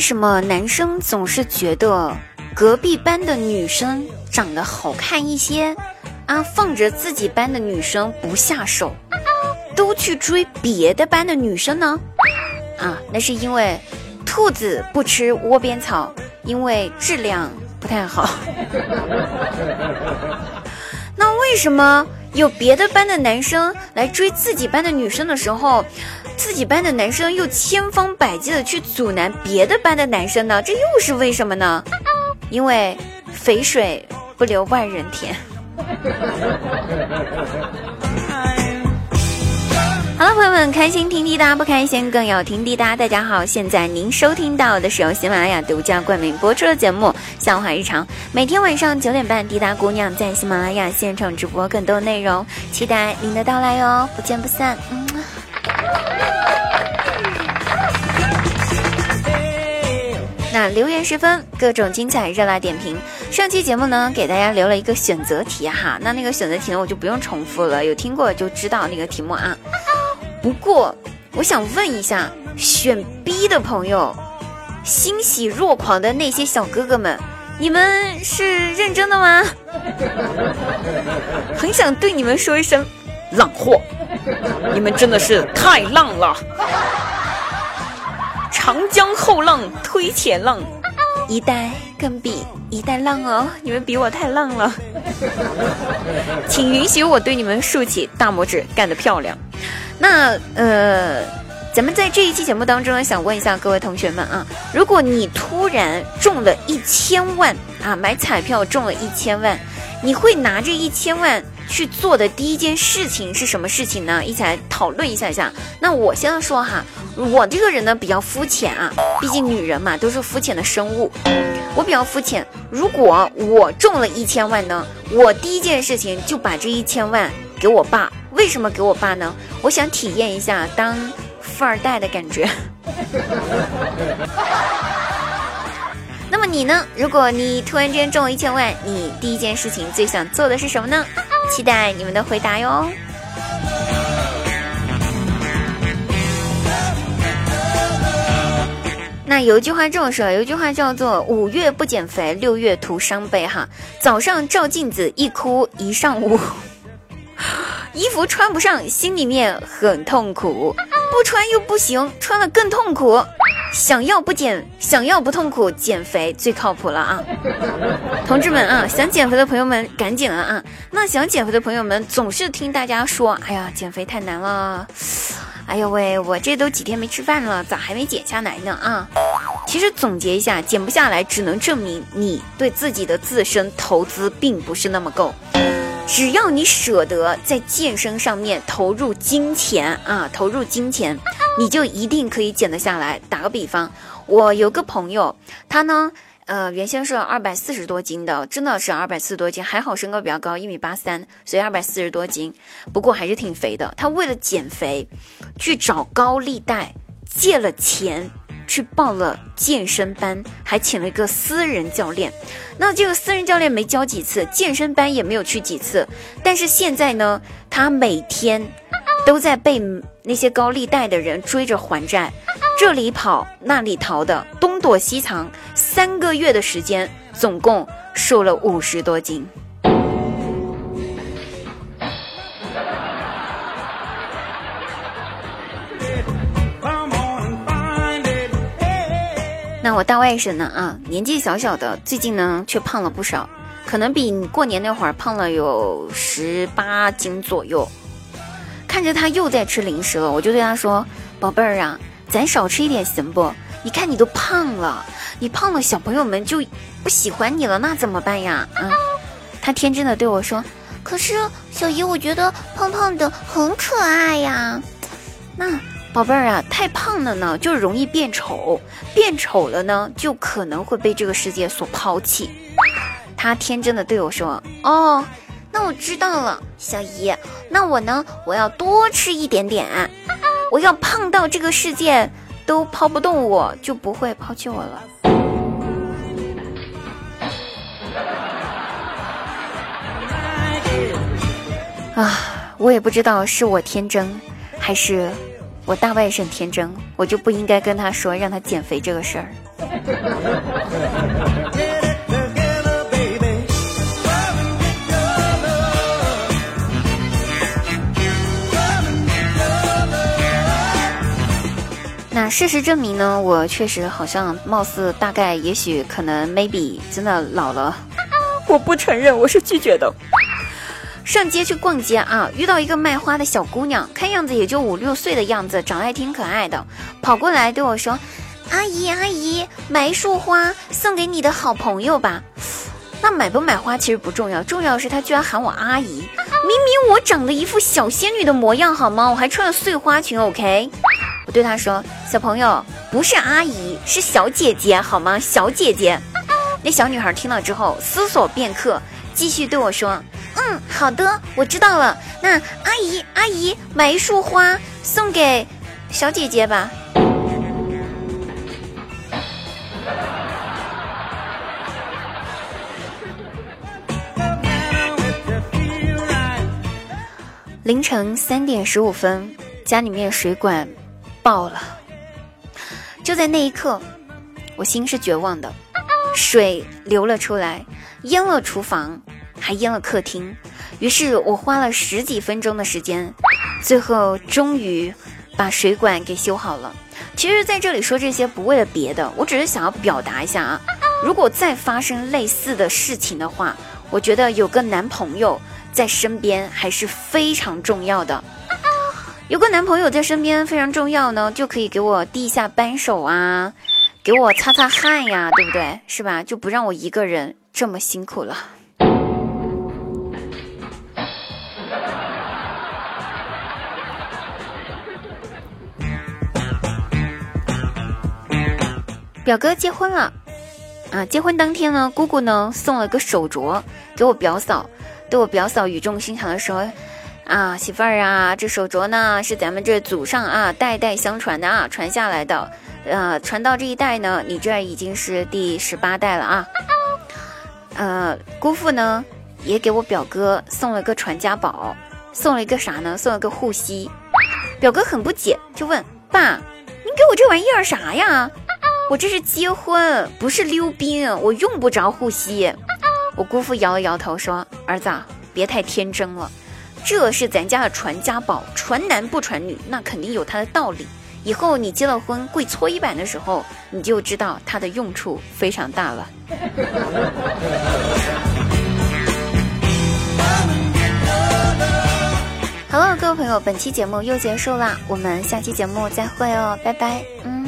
什么男生总是觉得隔壁班的女生长得好看一些，啊，放着自己班的女生不下手，都去追别的班的女生呢？啊，那是因为兔子不吃窝边草，因为质量不太好。那为什么有别的班的男生来追自己班的女生的时候？自己班的男生又千方百计的去阻拦别的班的男生呢？这又是为什么呢？因为肥水不流外人田。好了，朋友们，开心听滴答，不开心更要听滴答。大家好，现在您收听到的是由喜马拉雅独家冠名播出的节目《笑话日常》，每天晚上九点半，滴答姑娘在喜马拉雅现场直播更多内容，期待您的到来哟，不见不散。嗯。那留言十分，各种精彩热辣点评。上期节目呢，给大家留了一个选择题哈，那那个选择题呢，我就不用重复了，有听过就知道那个题目啊。不过，我想问一下，选 B 的朋友，欣喜若狂的那些小哥哥们，你们是认真的吗？很想对你们说一声，浪货，你们真的是太浪了。长江后浪推前浪，一代更比一代浪哦！你们比我太浪了，请允许我对你们竖起大拇指，干得漂亮！那呃，咱们在这一期节目当中呢，想问一下各位同学们啊，如果你突然中了一千万啊，买彩票中了一千万，你会拿着一千万去做的第一件事情是什么事情呢？一起来讨论一下下。那我先说哈。我这个人呢比较肤浅啊，毕竟女人嘛都是肤浅的生物。我比较肤浅，如果我中了一千万呢，我第一件事情就把这一千万给我爸。为什么给我爸呢？我想体验一下当富二代的感觉。那么你呢？如果你突然之间中了一千万，你第一件事情最想做的是什么呢？期待你们的回答哟。那有一句话这么说，有一句话叫做“五月不减肥，六月徒伤悲”哈。早上照镜子一哭一上午，衣服穿不上，心里面很痛苦，不穿又不行，穿了更痛苦。想要不减，想要不痛苦，减肥最靠谱了啊！同志们啊，想减肥的朋友们赶紧了啊！那想减肥的朋友们总是听大家说，哎呀，减肥太难了。哎呦喂，我这都几天没吃饭了，咋还没减下来呢？啊，其实总结一下，减不下来，只能证明你对自己的自身投资并不是那么够。只要你舍得在健身上面投入金钱啊，投入金钱，你就一定可以减得下来。打个比方，我有个朋友，他呢。呃，原先是二百四十多斤的，真的是二百四十多斤，还好身高比较高，一米八三，所以二百四十多斤，不过还是挺肥的。他为了减肥，去找高利贷借了钱，去报了健身班，还请了一个私人教练。那这个私人教练没教几次，健身班也没有去几次，但是现在呢，他每天都在被那些高利贷的人追着还债。这里跑那里逃的，东躲西藏，三个月的时间，总共瘦了五十多斤。那我大外甥呢？啊，年纪小小的，最近呢却胖了不少，可能比过年那会儿胖了有十八斤左右。看着他又在吃零食了，我就对他说：“宝贝儿啊。”咱少吃一点行不？你看你都胖了，你胖了，小朋友们就不喜欢你了，那怎么办呀？啊！他天真的对我说：“可是小姨，我觉得胖胖的很可爱呀。”那宝贝儿啊，太胖了呢，就容易变丑，变丑了呢，就可能会被这个世界所抛弃。他天真的对我说：“哦，那我知道了，小姨，那我呢，我要多吃一点点。”我要胖到这个世界都抛不动我，就不会抛弃我了。啊，我也不知道是我天真，还是我大外甥天真，我就不应该跟他说让他减肥这个事儿。那事实证明呢，我确实好像貌似大概也许可能 maybe 真的老了，我不承认，我是拒绝的。上街去逛街啊，遇到一个卖花的小姑娘，看样子也就五六岁的样子，长得还挺可爱的，跑过来对我说：“阿姨阿姨，买一束花送给你的好朋友吧。”那买不买花其实不重要，重要的是她居然喊我阿姨，明明我长得一副小仙女的模样好吗？我还穿了碎花裙，OK。我对他说：“小朋友，不是阿姨，是小姐姐，好吗？小姐姐。”那小女孩听了之后，思索片刻，继续对我说：“嗯，好的，我知道了。那阿姨，阿姨，买一束花送给小姐姐吧。”凌晨三点十五分，家里面水管。爆了！就在那一刻，我心是绝望的，水流了出来，淹了厨房，还淹了客厅。于是我花了十几分钟的时间，最后终于把水管给修好了。其实，在这里说这些不为了别的，我只是想要表达一下啊，如果再发生类似的事情的话，我觉得有个男朋友在身边还是非常重要的。有个男朋友在身边非常重要呢，就可以给我递一下扳手啊，给我擦擦汗呀，对不对？是吧？就不让我一个人这么辛苦了。表哥结婚了啊！结婚当天呢，姑姑呢送了个手镯给我表嫂，对我表嫂语重心长的说。啊，媳妇儿啊，这手镯呢是咱们这祖上啊代代相传的啊，传下来的，呃，传到这一代呢，你这已经是第十八代了啊。呃，姑父呢也给我表哥送了个传家宝，送了一个啥呢？送了个护膝。表哥很不解，就问爸：“您给我这玩意儿啥呀？我这是结婚，不是溜冰，我用不着护膝。”我姑父摇了摇头说：“儿子，别太天真了。”这是咱家的传家宝，传男不传女，那肯定有它的道理。以后你结了婚跪搓衣板的时候，你就知道它的用处非常大了。好了，各位朋友，本期节目又结束啦，我们下期节目再会哦，拜拜，嗯。